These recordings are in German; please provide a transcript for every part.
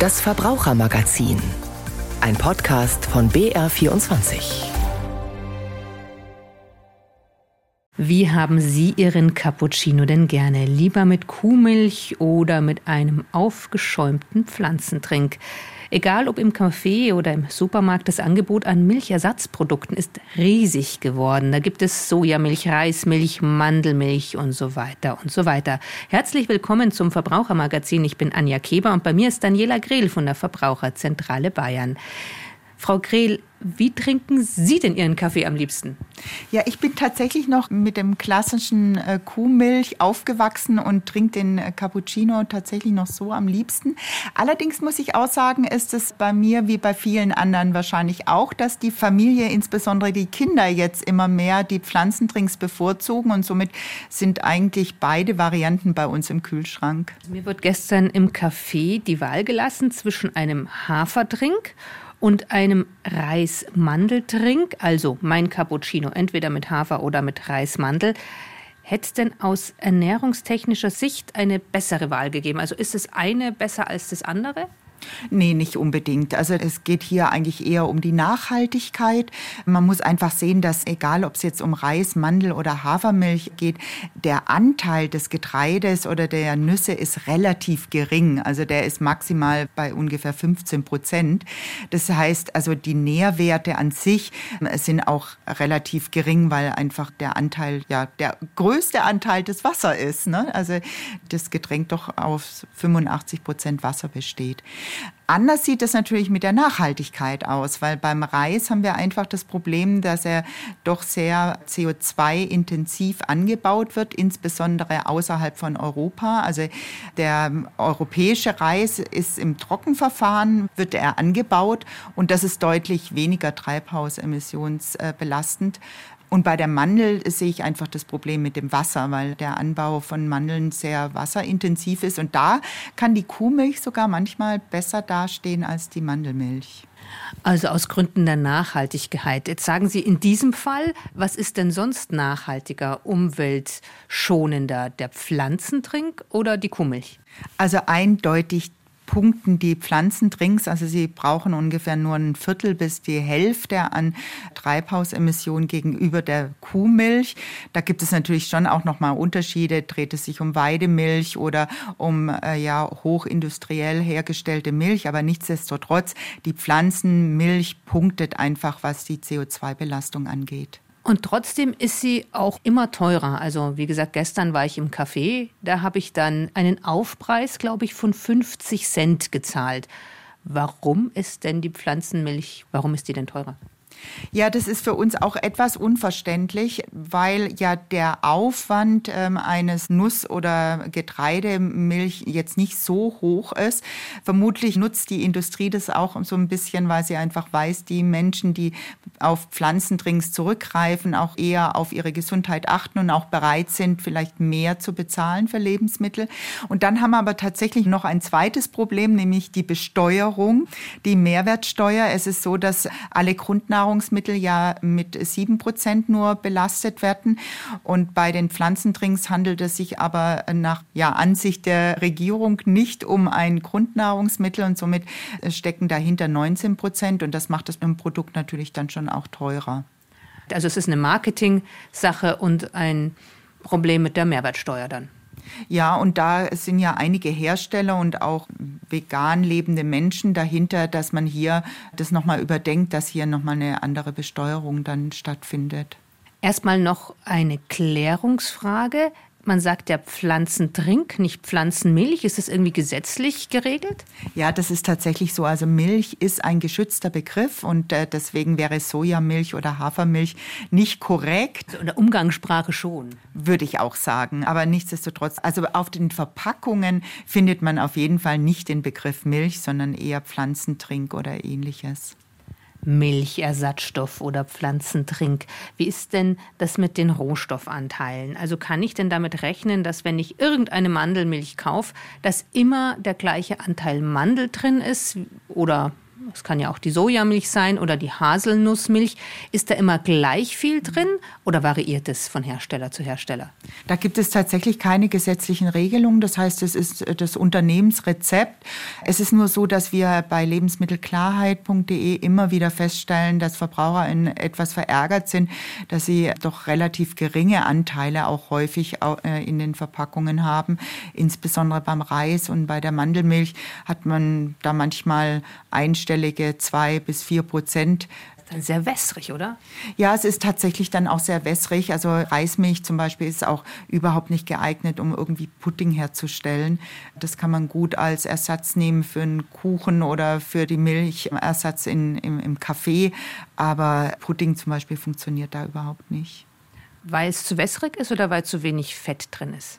Das Verbrauchermagazin. Ein Podcast von BR24. Wie haben Sie Ihren Cappuccino denn gerne? Lieber mit Kuhmilch oder mit einem aufgeschäumten Pflanzentrink? Egal ob im Café oder im Supermarkt, das Angebot an Milchersatzprodukten ist riesig geworden. Da gibt es Sojamilch, Reismilch, Mandelmilch und so weiter und so weiter. Herzlich willkommen zum Verbrauchermagazin. Ich bin Anja Keber und bei mir ist Daniela Grehl von der Verbraucherzentrale Bayern. Frau Grehl, wie trinken Sie denn Ihren Kaffee am liebsten? Ja, ich bin tatsächlich noch mit dem klassischen äh, Kuhmilch aufgewachsen und trinke den äh, Cappuccino tatsächlich noch so am liebsten. Allerdings muss ich auch sagen, ist es bei mir wie bei vielen anderen wahrscheinlich auch, dass die Familie, insbesondere die Kinder, jetzt immer mehr die Pflanzentrinks bevorzugen und somit sind eigentlich beide Varianten bei uns im Kühlschrank. Mir wird gestern im Café die Wahl gelassen zwischen einem Hafertrink und einem Reismandeltrink, also mein Cappuccino, entweder mit Hafer oder mit Reismandel. Hätte es denn aus ernährungstechnischer Sicht eine bessere Wahl gegeben? Also ist das eine besser als das andere? Nee, nicht unbedingt. Also es geht hier eigentlich eher um die Nachhaltigkeit. Man muss einfach sehen, dass egal ob es jetzt um Reis, Mandel oder Hafermilch geht, der Anteil des Getreides oder der Nüsse ist relativ gering. Also der ist maximal bei ungefähr 15 Prozent. Das heißt, also die Nährwerte an sich sind auch relativ gering, weil einfach der Anteil, ja, der größte Anteil des Wasser ist. Ne? Also das Getränk doch aus 85 Prozent Wasser besteht. Anders sieht es natürlich mit der Nachhaltigkeit aus, weil beim Reis haben wir einfach das Problem, dass er doch sehr CO2-intensiv angebaut wird, insbesondere außerhalb von Europa. Also der europäische Reis ist im Trockenverfahren, wird er angebaut und das ist deutlich weniger treibhausemissionsbelastend und bei der Mandel sehe ich einfach das Problem mit dem Wasser, weil der Anbau von Mandeln sehr wasserintensiv ist. Und da kann die Kuhmilch sogar manchmal besser dastehen als die Mandelmilch. Also aus Gründen der Nachhaltigkeit. Jetzt sagen Sie in diesem Fall, was ist denn sonst nachhaltiger, umweltschonender, der Pflanzentrink oder die Kuhmilch? Also eindeutig punkten die Pflanzendrinks. Also sie brauchen ungefähr nur ein Viertel bis die Hälfte an Treibhausemissionen gegenüber der Kuhmilch. Da gibt es natürlich schon auch nochmal Unterschiede. Dreht es sich um Weidemilch oder um äh, ja hochindustriell hergestellte Milch. Aber nichtsdestotrotz, die Pflanzenmilch punktet einfach, was die CO2-Belastung angeht. Und trotzdem ist sie auch immer teurer. Also wie gesagt, gestern war ich im Café, da habe ich dann einen Aufpreis, glaube ich, von 50 Cent gezahlt. Warum ist denn die Pflanzenmilch, warum ist die denn teurer? Ja, das ist für uns auch etwas unverständlich, weil ja der Aufwand ähm, eines Nuss- oder Getreidemilch jetzt nicht so hoch ist. Vermutlich nutzt die Industrie das auch so ein bisschen, weil sie einfach weiß, die Menschen, die auf Pflanzendrinks zurückgreifen, auch eher auf ihre Gesundheit achten und auch bereit sind, vielleicht mehr zu bezahlen für Lebensmittel. Und dann haben wir aber tatsächlich noch ein zweites Problem, nämlich die Besteuerung, die Mehrwertsteuer. Es ist so, dass alle Grundnahrung Nahrungsmittel ja mit sieben Prozent nur belastet werden. Und bei den Pflanzendrinks handelt es sich aber nach ja, Ansicht der Regierung nicht um ein Grundnahrungsmittel und somit stecken dahinter 19 Prozent. Und das macht das Produkt natürlich dann schon auch teurer. Also es ist eine Marketing-Sache und ein Problem mit der Mehrwertsteuer dann. Ja, und da sind ja einige Hersteller und auch vegan lebende Menschen dahinter, dass man hier das nochmal überdenkt, dass hier nochmal eine andere Besteuerung dann stattfindet. Erstmal noch eine Klärungsfrage. Man sagt ja Pflanzentrink, nicht Pflanzenmilch. Ist das irgendwie gesetzlich geregelt? Ja, das ist tatsächlich so. Also Milch ist ein geschützter Begriff und äh, deswegen wäre Sojamilch oder Hafermilch nicht korrekt. In der Umgangssprache schon. Würde ich auch sagen. Aber nichtsdestotrotz, also auf den Verpackungen findet man auf jeden Fall nicht den Begriff Milch, sondern eher Pflanzentrink oder ähnliches. Milchersatzstoff oder Pflanzentrink. Wie ist denn das mit den Rohstoffanteilen? Also kann ich denn damit rechnen, dass wenn ich irgendeine Mandelmilch kaufe, dass immer der gleiche Anteil Mandel drin ist oder es kann ja auch die Sojamilch sein oder die Haselnussmilch. Ist da immer gleich viel drin oder variiert es von Hersteller zu Hersteller? Da gibt es tatsächlich keine gesetzlichen Regelungen. Das heißt, es ist das Unternehmensrezept. Es ist nur so, dass wir bei lebensmittelklarheit.de immer wieder feststellen, dass Verbraucher etwas verärgert sind, dass sie doch relativ geringe Anteile auch häufig äh, in den Verpackungen haben. Insbesondere beim Reis und bei der Mandelmilch hat man da manchmal einstellige zwei bis vier Prozent dann sehr wässrig, oder? Ja, es ist tatsächlich dann auch sehr wässrig. Also Reismilch zum Beispiel ist auch überhaupt nicht geeignet, um irgendwie Pudding herzustellen. Das kann man gut als Ersatz nehmen für einen Kuchen oder für die Milchersatz in, im, im Kaffee. Aber Pudding zum Beispiel funktioniert da überhaupt nicht. Weil es zu wässrig ist oder weil zu wenig Fett drin ist?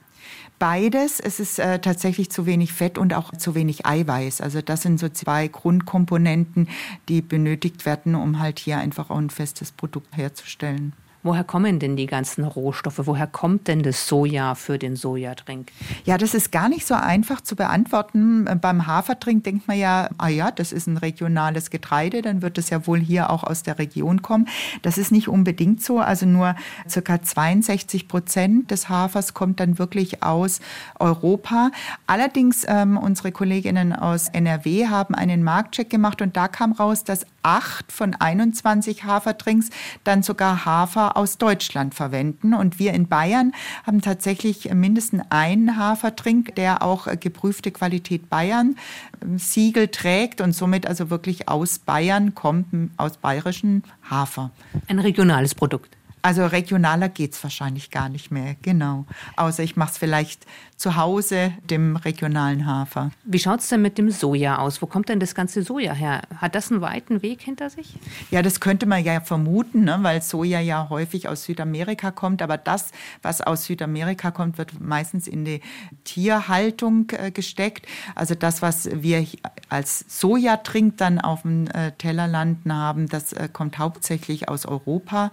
Beides. Es ist äh, tatsächlich zu wenig Fett und auch zu wenig Eiweiß. Also das sind so zwei Grundkomponenten, die benötigt werden, um halt hier einfach auch ein festes Produkt herzustellen. Woher kommen denn die ganzen Rohstoffe? Woher kommt denn das Soja für den Sojadrink? Ja, das ist gar nicht so einfach zu beantworten. Beim Hafertrink denkt man ja, ah ja, das ist ein regionales Getreide, dann wird es ja wohl hier auch aus der Region kommen. Das ist nicht unbedingt so. Also nur ca. 62 Prozent des Hafers kommt dann wirklich aus Europa. Allerdings ähm, unsere Kolleginnen aus NRW haben einen Marktcheck gemacht und da kam raus, dass acht von 21 Hafertrinks dann sogar Hafer aus Deutschland verwenden. Und wir in Bayern haben tatsächlich mindestens einen Hafertrink, der auch geprüfte Qualität Bayern ähm, Siegel trägt und somit also wirklich aus Bayern kommt, aus bayerischen Hafer. Ein regionales Produkt. Also regionaler geht es wahrscheinlich gar nicht mehr, genau. Außer ich mache es vielleicht zu Hause, dem regionalen Hafer. Wie schaut es denn mit dem Soja aus? Wo kommt denn das ganze Soja her? Hat das einen weiten Weg hinter sich? Ja, das könnte man ja vermuten, ne? weil Soja ja häufig aus Südamerika kommt. Aber das, was aus Südamerika kommt, wird meistens in die Tierhaltung äh, gesteckt. Also das, was wir als Sojatrink dann auf dem äh, Teller landen haben, das äh, kommt hauptsächlich aus Europa.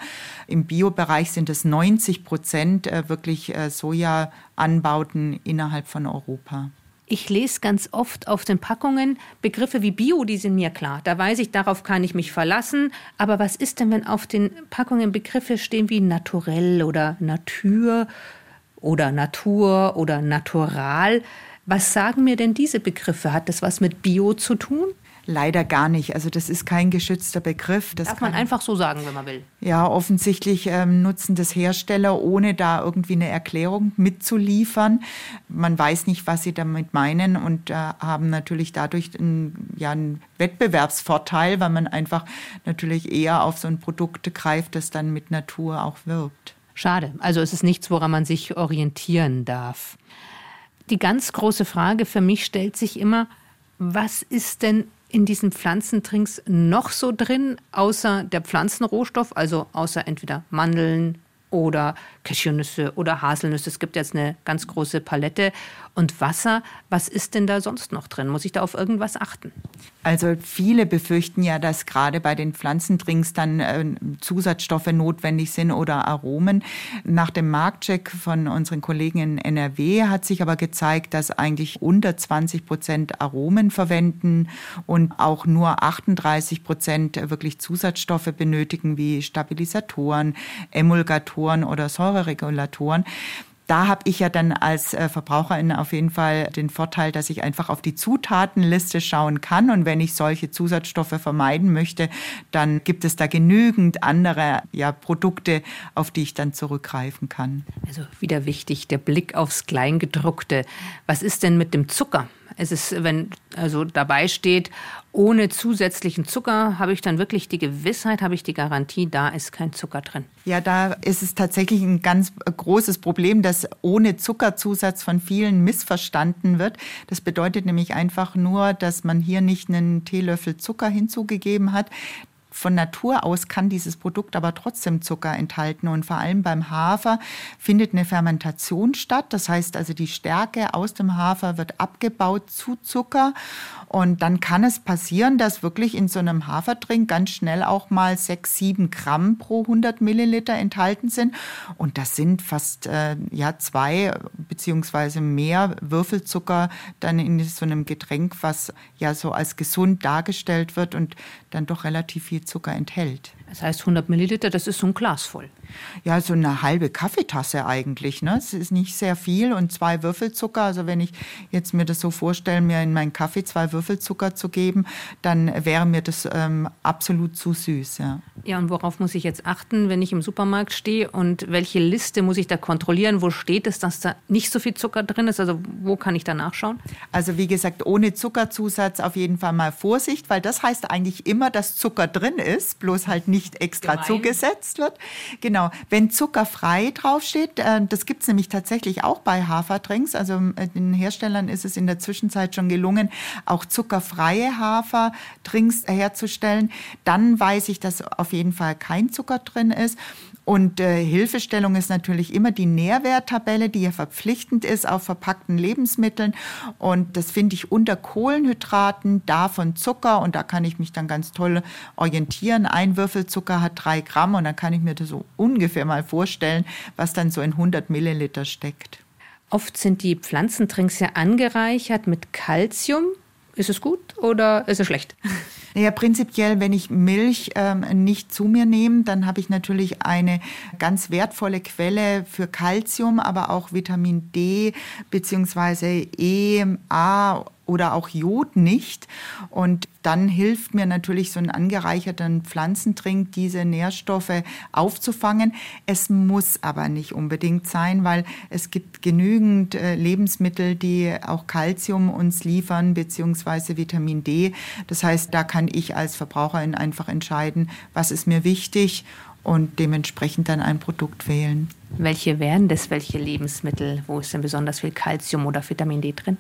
Im Biobereich sind es 90 Prozent äh, wirklich äh, Sojaanbauten innerhalb von Europa. Ich lese ganz oft auf den Packungen Begriffe wie Bio, die sind mir klar. Da weiß ich, darauf kann ich mich verlassen. Aber was ist denn, wenn auf den Packungen Begriffe stehen wie naturell oder Natur oder Natur oder natural? Was sagen mir denn diese Begriffe? Hat das was mit Bio zu tun? Leider gar nicht. Also das ist kein geschützter Begriff. Das Darf man einfach so sagen, wenn man will. Ja, offensichtlich ähm, nutzen das Hersteller, ohne da irgendwie eine Erklärung mitzuliefern. Man weiß nicht, was sie damit meinen und äh, haben natürlich dadurch einen, ja, einen Wettbewerbsvorteil, weil man einfach natürlich eher auf so ein Produkt greift, das dann mit Natur auch wirbt. Schade. Also es ist nichts, woran man sich orientieren darf. Die ganz große Frage für mich stellt sich immer, was ist denn in diesen Pflanzentrinks noch so drin, außer der Pflanzenrohstoff, also außer entweder Mandeln oder Cashewnüsse oder Haselnüsse. Es gibt jetzt eine ganz große Palette. Und Wasser, was ist denn da sonst noch drin? Muss ich da auf irgendwas achten? Also viele befürchten ja, dass gerade bei den Pflanzendrinks dann äh, Zusatzstoffe notwendig sind oder Aromen. Nach dem Marktcheck von unseren Kollegen in NRW hat sich aber gezeigt, dass eigentlich unter 20 Prozent Aromen verwenden und auch nur 38 Prozent wirklich Zusatzstoffe benötigen wie Stabilisatoren, Emulgatoren oder Säureregulatoren da habe ich ja dann als äh, Verbraucherin auf jeden Fall den Vorteil, dass ich einfach auf die Zutatenliste schauen kann. Und wenn ich solche Zusatzstoffe vermeiden möchte, dann gibt es da genügend andere ja, Produkte, auf die ich dann zurückgreifen kann. Also wieder wichtig, der Blick aufs Kleingedruckte. Was ist denn mit dem Zucker? Es ist, wenn also dabei steht, ohne zusätzlichen Zucker, habe ich dann wirklich die Gewissheit, habe ich die Garantie, da ist kein Zucker drin. Ja, da ist es tatsächlich ein ganz großes Problem, dass ohne Zuckerzusatz von vielen missverstanden wird. Das bedeutet nämlich einfach nur, dass man hier nicht einen Teelöffel Zucker hinzugegeben hat. Von Natur aus kann dieses Produkt aber trotzdem Zucker enthalten. Und vor allem beim Hafer findet eine Fermentation statt. Das heißt also, die Stärke aus dem Hafer wird abgebaut zu Zucker. Und dann kann es passieren, dass wirklich in so einem Hafertrink ganz schnell auch mal sechs, sieben Gramm pro 100 Milliliter enthalten sind. Und das sind fast äh, ja, zwei beziehungsweise mehr Würfelzucker dann in so einem Getränk, was ja so als gesund dargestellt wird und dann doch relativ viel Zucker enthält. Das heißt 100 Milliliter, das ist so ein Glas voll. Ja, so eine halbe Kaffeetasse eigentlich. Ne? Es ist nicht sehr viel und zwei Würfelzucker. Also wenn ich jetzt mir das so vorstelle, mir in meinen Kaffee zwei Würfelzucker zu geben, dann wäre mir das ähm, absolut zu süß. Ja. ja, und worauf muss ich jetzt achten, wenn ich im Supermarkt stehe und welche Liste muss ich da kontrollieren? Wo steht es, dass da nicht so viel Zucker drin ist? Also wo kann ich da nachschauen? Also wie gesagt, ohne Zuckerzusatz auf jeden Fall mal Vorsicht, weil das heißt eigentlich immer, dass Zucker drin ist, bloß halt nicht extra Gemein. zugesetzt wird. Genau Genau, wenn zuckerfrei draufsteht, äh, das gibt es nämlich tatsächlich auch bei Haferdrinks. Also äh, den Herstellern ist es in der Zwischenzeit schon gelungen, auch zuckerfreie Haferdrinks herzustellen. Dann weiß ich, dass auf jeden Fall kein Zucker drin ist. Und äh, Hilfestellung ist natürlich immer die Nährwerttabelle, die ja verpflichtend ist auf verpackten Lebensmitteln. Und das finde ich unter Kohlenhydraten, davon Zucker. Und da kann ich mich dann ganz toll orientieren. Ein Würfel Zucker hat drei Gramm. Und dann kann ich mir das so ungefähr mal vorstellen, was dann so in 100 Milliliter steckt. Oft sind die Pflanzentrinks ja angereichert mit Kalzium. Ist es gut oder ist es schlecht? Naja, prinzipiell, wenn ich Milch ähm, nicht zu mir nehme, dann habe ich natürlich eine ganz wertvolle Quelle für Kalzium, aber auch Vitamin D beziehungsweise E, A oder auch Jod nicht. Und dann hilft mir natürlich so ein angereicherter Pflanzentrink, diese Nährstoffe aufzufangen. Es muss aber nicht unbedingt sein, weil es gibt genügend äh, Lebensmittel, die auch Kalzium uns liefern, beziehungsweise Vitamin D. Das heißt, da kann ich als Verbraucherin einfach entscheiden, was ist mir wichtig und dementsprechend dann ein Produkt wählen. Welche wären das? Welche Lebensmittel? Wo ist denn besonders viel Kalzium oder Vitamin D drin?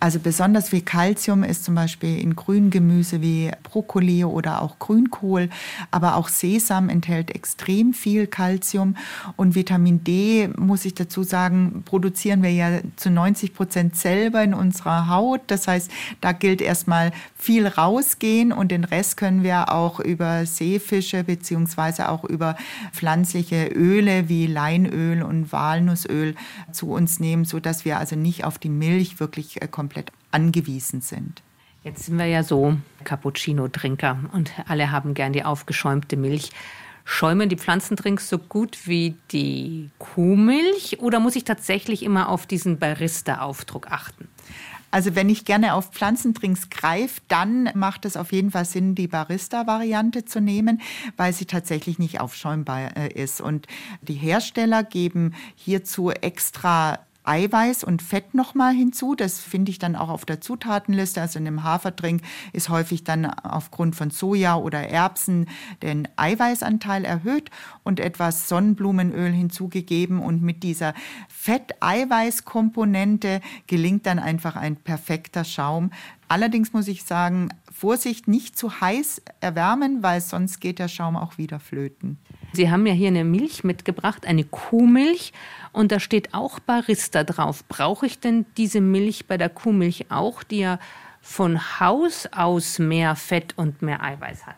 Also besonders viel Kalzium ist zum Beispiel in Grüngemüse wie Brokkoli oder auch Grünkohl. Aber auch Sesam enthält extrem viel Kalzium. Und Vitamin D, muss ich dazu sagen, produzieren wir ja zu 90 Prozent selber in unserer Haut. Das heißt, da gilt erstmal viel rausgehen und den Rest können wir auch über Seefische beziehungsweise auch über pflanzliche Öle wie Lein Leinöl und Walnussöl zu uns nehmen, sodass wir also nicht auf die Milch wirklich äh, komplett angewiesen sind. Jetzt sind wir ja so Cappuccino-Trinker und alle haben gern die aufgeschäumte Milch. Schäumen die Pflanzendrinks so gut wie die Kuhmilch oder muss ich tatsächlich immer auf diesen Barista-Aufdruck achten? Also wenn ich gerne auf Pflanzendrinks greife, dann macht es auf jeden Fall Sinn, die Barista-Variante zu nehmen, weil sie tatsächlich nicht aufschäumbar äh, ist. Und die Hersteller geben hierzu extra Eiweiß und Fett nochmal hinzu. Das finde ich dann auch auf der Zutatenliste. Also in einem Haferdrink ist häufig dann aufgrund von Soja oder Erbsen der Eiweißanteil erhöht und etwas Sonnenblumenöl hinzugegeben. Und mit dieser Fett-Eiweiß-Komponente gelingt dann einfach ein perfekter Schaum. Allerdings muss ich sagen, Vorsicht, nicht zu heiß erwärmen, weil sonst geht der Schaum auch wieder flöten. Sie haben ja hier eine Milch mitgebracht, eine Kuhmilch, und da steht auch Barista drauf. Brauche ich denn diese Milch bei der Kuhmilch auch, die ja von Haus aus mehr Fett und mehr Eiweiß hat?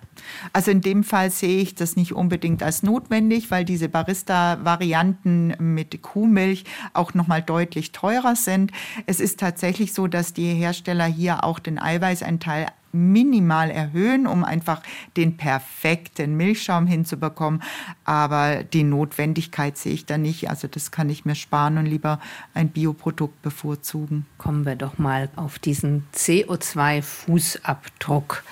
Also in dem Fall sehe ich das nicht unbedingt als notwendig, weil diese Barista-Varianten mit Kuhmilch auch noch mal deutlich teurer sind. Es ist tatsächlich so, dass die Hersteller hier auch den Eiweißanteil minimal erhöhen, um einfach den perfekten Milchschaum hinzubekommen. Aber die Notwendigkeit sehe ich da nicht. Also das kann ich mir sparen und lieber ein Bioprodukt bevorzugen. Kommen wir doch mal auf diesen CO2-Fußabdruck.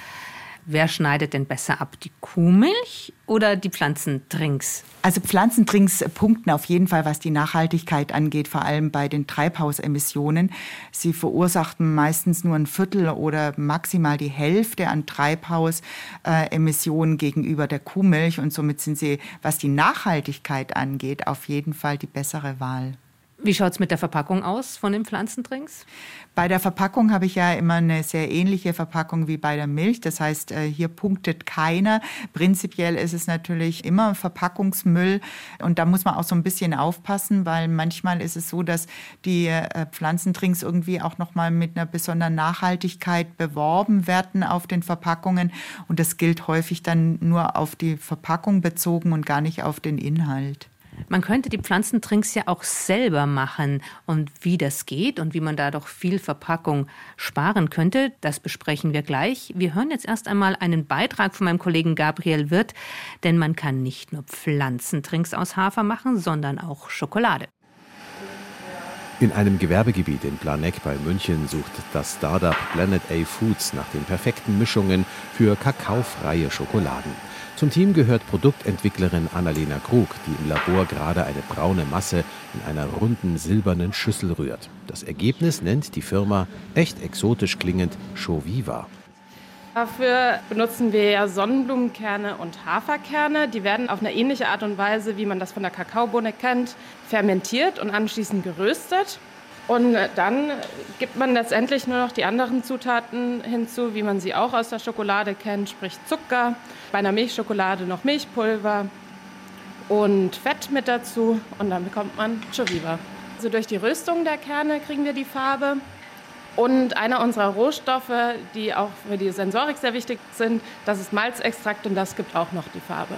Wer schneidet denn besser ab, die Kuhmilch oder die Pflanzendrinks? Also Pflanzendrinks punkten auf jeden Fall, was die Nachhaltigkeit angeht, vor allem bei den Treibhausemissionen. Sie verursachten meistens nur ein Viertel oder maximal die Hälfte an Treibhausemissionen gegenüber der Kuhmilch und somit sind sie, was die Nachhaltigkeit angeht, auf jeden Fall die bessere Wahl. Wie schaut es mit der Verpackung aus von den Pflanzendrinks? Bei der Verpackung habe ich ja immer eine sehr ähnliche Verpackung wie bei der Milch. Das heißt, äh, hier punktet keiner. Prinzipiell ist es natürlich immer Verpackungsmüll. Und da muss man auch so ein bisschen aufpassen, weil manchmal ist es so, dass die äh, Pflanzendrinks irgendwie auch nochmal mit einer besonderen Nachhaltigkeit beworben werden auf den Verpackungen. Und das gilt häufig dann nur auf die Verpackung bezogen und gar nicht auf den Inhalt. Man könnte die Pflanzentrinks ja auch selber machen. Und wie das geht und wie man da doch viel Verpackung sparen könnte, das besprechen wir gleich. Wir hören jetzt erst einmal einen Beitrag von meinem Kollegen Gabriel Wirth, denn man kann nicht nur Pflanzentrinks aus Hafer machen, sondern auch Schokolade. In einem Gewerbegebiet in Planegg bei München sucht das Startup Planet A Foods nach den perfekten Mischungen für kakaofreie Schokoladen. Zum Team gehört Produktentwicklerin Annalena Krug, die im Labor gerade eine braune Masse in einer runden silbernen Schüssel rührt. Das Ergebnis nennt die Firma echt exotisch klingend Shoviva. Dafür benutzen wir ja Sonnenblumenkerne und Haferkerne. Die werden auf eine ähnliche Art und Weise, wie man das von der Kakaobohne kennt, fermentiert und anschließend geröstet. Und dann gibt man letztendlich nur noch die anderen Zutaten hinzu, wie man sie auch aus der Schokolade kennt, sprich Zucker, bei einer Milchschokolade noch Milchpulver und Fett mit dazu und dann bekommt man Choviva. Also durch die Röstung der Kerne kriegen wir die Farbe. Und einer unserer Rohstoffe, die auch für die Sensorik sehr wichtig sind, das ist Malzextrakt und das gibt auch noch die Farbe.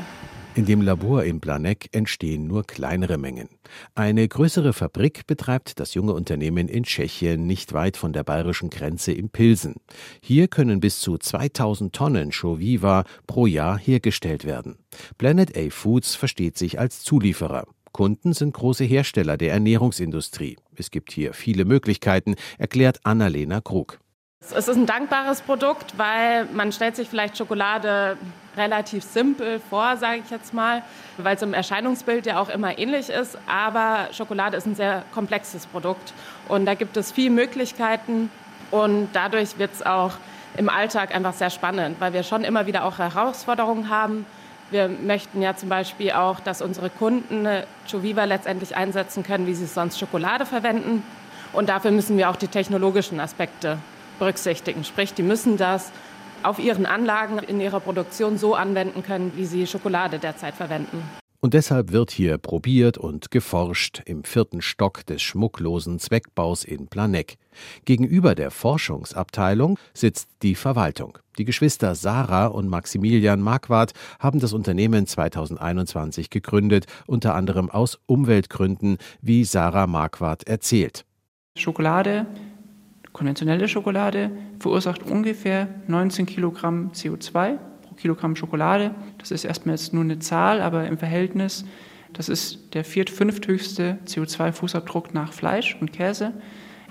In dem Labor in Planegg entstehen nur kleinere Mengen. Eine größere Fabrik betreibt das junge Unternehmen in Tschechien nicht weit von der bayerischen Grenze in Pilsen. Hier können bis zu 2000 Tonnen Shoviva pro Jahr hergestellt werden. Planet A Foods versteht sich als Zulieferer. Kunden sind große Hersteller der Ernährungsindustrie. Es gibt hier viele Möglichkeiten, erklärt Annalena Krug. Es ist ein dankbares Produkt, weil man stellt sich vielleicht Schokolade relativ simpel vor, sage ich jetzt mal, weil es im Erscheinungsbild ja auch immer ähnlich ist. Aber Schokolade ist ein sehr komplexes Produkt und da gibt es viele Möglichkeiten und dadurch wird es auch im Alltag einfach sehr spannend, weil wir schon immer wieder auch Herausforderungen haben. Wir möchten ja zum Beispiel auch, dass unsere Kunden Choviva letztendlich einsetzen können, wie sie sonst Schokolade verwenden. Und dafür müssen wir auch die technologischen Aspekte berücksichtigen. Sprich, die müssen das auf ihren Anlagen in ihrer Produktion so anwenden können, wie sie Schokolade derzeit verwenden. Und deshalb wird hier probiert und geforscht im vierten Stock des schmucklosen Zweckbaus in Planegg. Gegenüber der Forschungsabteilung sitzt die Verwaltung. Die Geschwister Sarah und Maximilian Marquardt haben das Unternehmen 2021 gegründet, unter anderem aus Umweltgründen, wie Sarah Marquardt erzählt. Schokolade Konventionelle Schokolade verursacht ungefähr 19 Kilogramm CO2 pro Kilogramm Schokolade. Das ist erstmal jetzt nur eine Zahl, aber im Verhältnis, das ist der viert-, fünfthöchste CO2-Fußabdruck nach Fleisch und Käse.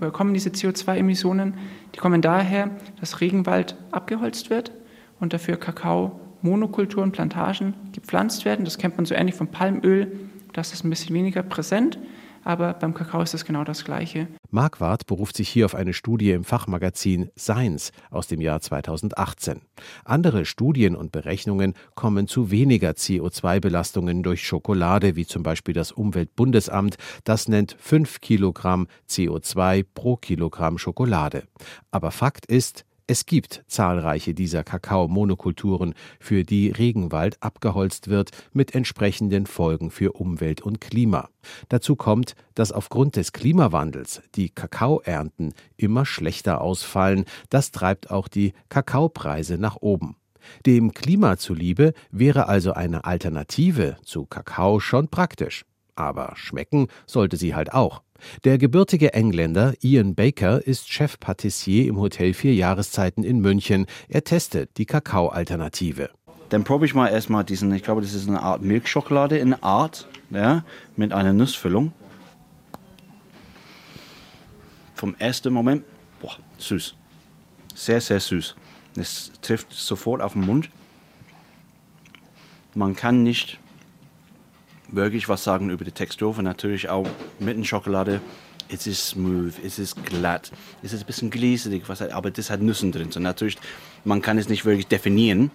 Woher kommen diese CO2-Emissionen? Die kommen daher, dass Regenwald abgeholzt wird und dafür Kakao Monokulturen, Plantagen gepflanzt werden. Das kennt man so ähnlich vom Palmöl. Das ist ein bisschen weniger präsent aber beim Kakao ist es genau das Gleiche. Marquardt beruft sich hier auf eine Studie im Fachmagazin Science aus dem Jahr 2018. Andere Studien und Berechnungen kommen zu weniger CO2-Belastungen durch Schokolade, wie zum Beispiel das Umweltbundesamt. Das nennt 5 Kilogramm CO2 pro Kilogramm Schokolade. Aber Fakt ist, es gibt zahlreiche dieser Kakaomonokulturen, für die Regenwald abgeholzt wird, mit entsprechenden Folgen für Umwelt und Klima. Dazu kommt, dass aufgrund des Klimawandels die Kakaoernten immer schlechter ausfallen. Das treibt auch die Kakaopreise nach oben. Dem Klima zuliebe wäre also eine Alternative zu Kakao schon praktisch. Aber schmecken sollte sie halt auch. Der gebürtige Engländer Ian Baker ist Chefpatissier im Hotel Vier Jahreszeiten in München. Er testet die Kakao-Alternative. Dann probe ich mal erstmal diesen, ich glaube, das ist eine Art Milchschokolade in Art, ja, mit einer Nussfüllung. Vom ersten Moment, boah, süß. Sehr, sehr süß. Es trifft sofort auf den Mund. Man kann nicht wirklich was sagen über die Textur und natürlich auch mit der Schokolade. Es ist smooth, es ist glatt, es ist ein bisschen glitzerig, was, aber das hat Nüssen drin. So natürlich, man kann es nicht wirklich definieren.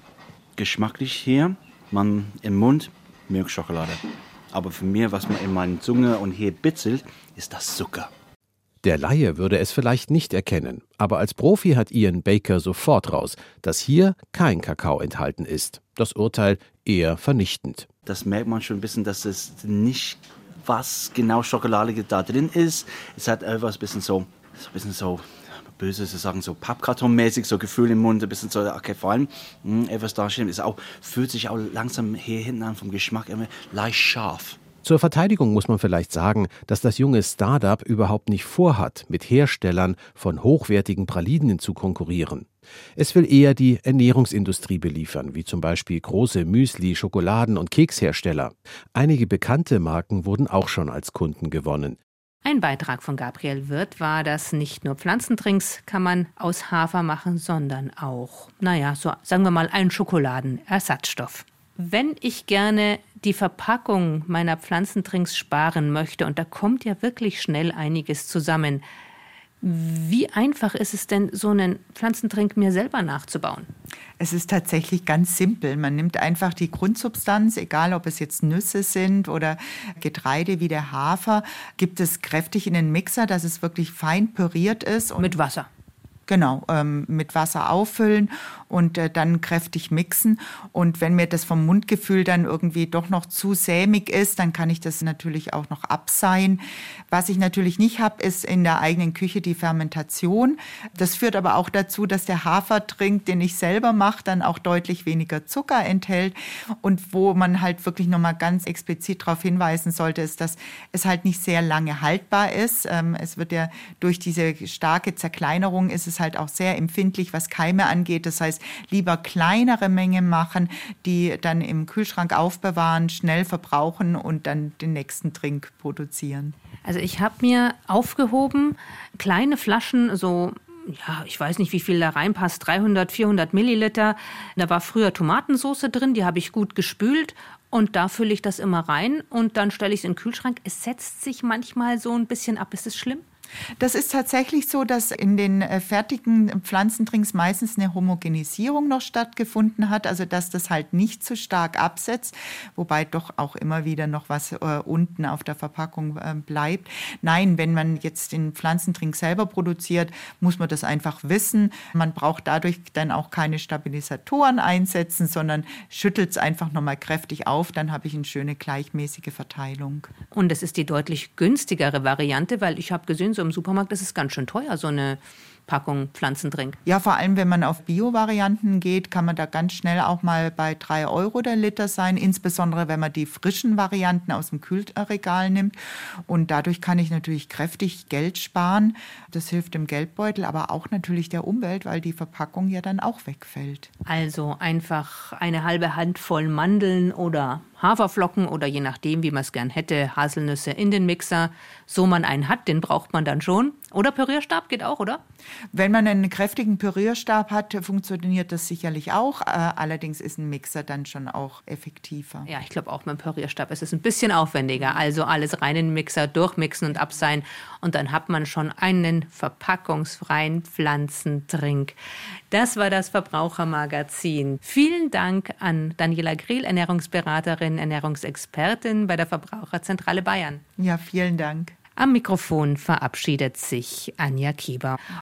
Geschmacklich hier, man im Mund Milchschokolade. Aber für mich, was man in meiner Zunge und hier bitzelt, ist das Zucker. Der Laie würde es vielleicht nicht erkennen, aber als Profi hat Ian Baker sofort raus, dass hier kein Kakao enthalten ist. Das Urteil eher vernichtend. Das merkt man schon ein bisschen, dass es nicht was genau Schokolade da drin ist. Es hat etwas bisschen so, ein bisschen so böse zu sagen, so Pappkartonmäßig, so Gefühl im Mund, ein bisschen so, okay, vor allem, mh, etwas da stehen, ist auch, fühlt sich auch langsam hier hinten an vom Geschmack immer leicht scharf. Zur Verteidigung muss man vielleicht sagen, dass das junge Startup überhaupt nicht vorhat, mit Herstellern von hochwertigen Pralinen zu konkurrieren. Es will eher die Ernährungsindustrie beliefern, wie zum Beispiel große Müsli-, Schokoladen- und Kekshersteller. Einige bekannte Marken wurden auch schon als Kunden gewonnen. Ein Beitrag von Gabriel Wirth war, dass nicht nur Pflanzentrinks kann man aus Hafer machen, sondern auch, naja, so sagen wir mal, einen Schokoladenersatzstoff. Wenn ich gerne die Verpackung meiner Pflanzentrinks sparen möchte, und da kommt ja wirklich schnell einiges zusammen, wie einfach ist es denn, so einen Pflanzentrink mir selber nachzubauen? Es ist tatsächlich ganz simpel. Man nimmt einfach die Grundsubstanz, egal ob es jetzt Nüsse sind oder Getreide wie der Hafer, gibt es kräftig in den Mixer, dass es wirklich fein püriert ist. Mit Wasser. Genau, ähm, mit Wasser auffüllen und äh, dann kräftig mixen. Und wenn mir das vom Mundgefühl dann irgendwie doch noch zu sämig ist, dann kann ich das natürlich auch noch abseihen. Was ich natürlich nicht habe, ist in der eigenen Küche die Fermentation. Das führt aber auch dazu, dass der Hafertrink, den ich selber mache, dann auch deutlich weniger Zucker enthält. Und wo man halt wirklich nochmal ganz explizit darauf hinweisen sollte, ist, dass es halt nicht sehr lange haltbar ist. Ähm, es wird ja durch diese starke Zerkleinerung ist es halt auch sehr empfindlich, was Keime angeht. Das heißt, lieber kleinere Mengen machen, die dann im Kühlschrank aufbewahren, schnell verbrauchen und dann den nächsten Trink produzieren. Also ich habe mir aufgehoben, kleine Flaschen, so ja, ich weiß nicht, wie viel da reinpasst, 300, 400 Milliliter. Da war früher Tomatensauce drin, die habe ich gut gespült und da fülle ich das immer rein und dann stelle ich es in den Kühlschrank. Es setzt sich manchmal so ein bisschen ab. Ist es schlimm? Das ist tatsächlich so, dass in den äh, fertigen Pflanzentrinks meistens eine Homogenisierung noch stattgefunden hat, also dass das halt nicht so stark absetzt, wobei doch auch immer wieder noch was äh, unten auf der Verpackung äh, bleibt. Nein, wenn man jetzt den Pflanzentrink selber produziert, muss man das einfach wissen. Man braucht dadurch dann auch keine Stabilisatoren einsetzen, sondern schüttelt es einfach nochmal kräftig auf, dann habe ich eine schöne gleichmäßige Verteilung. Und es ist die deutlich günstigere Variante, weil ich habe gesehen, so im Supermarkt ist es ganz schön teuer, so eine Packung Pflanzendrink. Ja, vor allem, wenn man auf Bio-Varianten geht, kann man da ganz schnell auch mal bei 3 Euro der Liter sein, insbesondere wenn man die frischen Varianten aus dem Kühlregal nimmt. Und dadurch kann ich natürlich kräftig Geld sparen. Das hilft dem Geldbeutel, aber auch natürlich der Umwelt, weil die Verpackung ja dann auch wegfällt. Also einfach eine halbe Handvoll Mandeln oder Haferflocken oder je nachdem, wie man es gern hätte, Haselnüsse in den Mixer. So man einen hat, den braucht man dann schon. Oder Pürierstab geht auch, oder? Wenn man einen kräftigen Pürierstab hat, funktioniert das sicherlich auch. Äh, allerdings ist ein Mixer dann schon auch effektiver. Ja, ich glaube auch mit dem Pürierstab ist es ein bisschen aufwendiger. Also alles rein in den Mixer, durchmixen und abseihen. Und dann hat man schon einen verpackungsfreien Pflanzentrink. Das war das Verbrauchermagazin. Vielen Dank an Daniela Grill, Ernährungsberaterin, Ernährungsexpertin bei der Verbraucherzentrale Bayern. Ja, vielen Dank. Am Mikrofon verabschiedet sich Anja Kieber.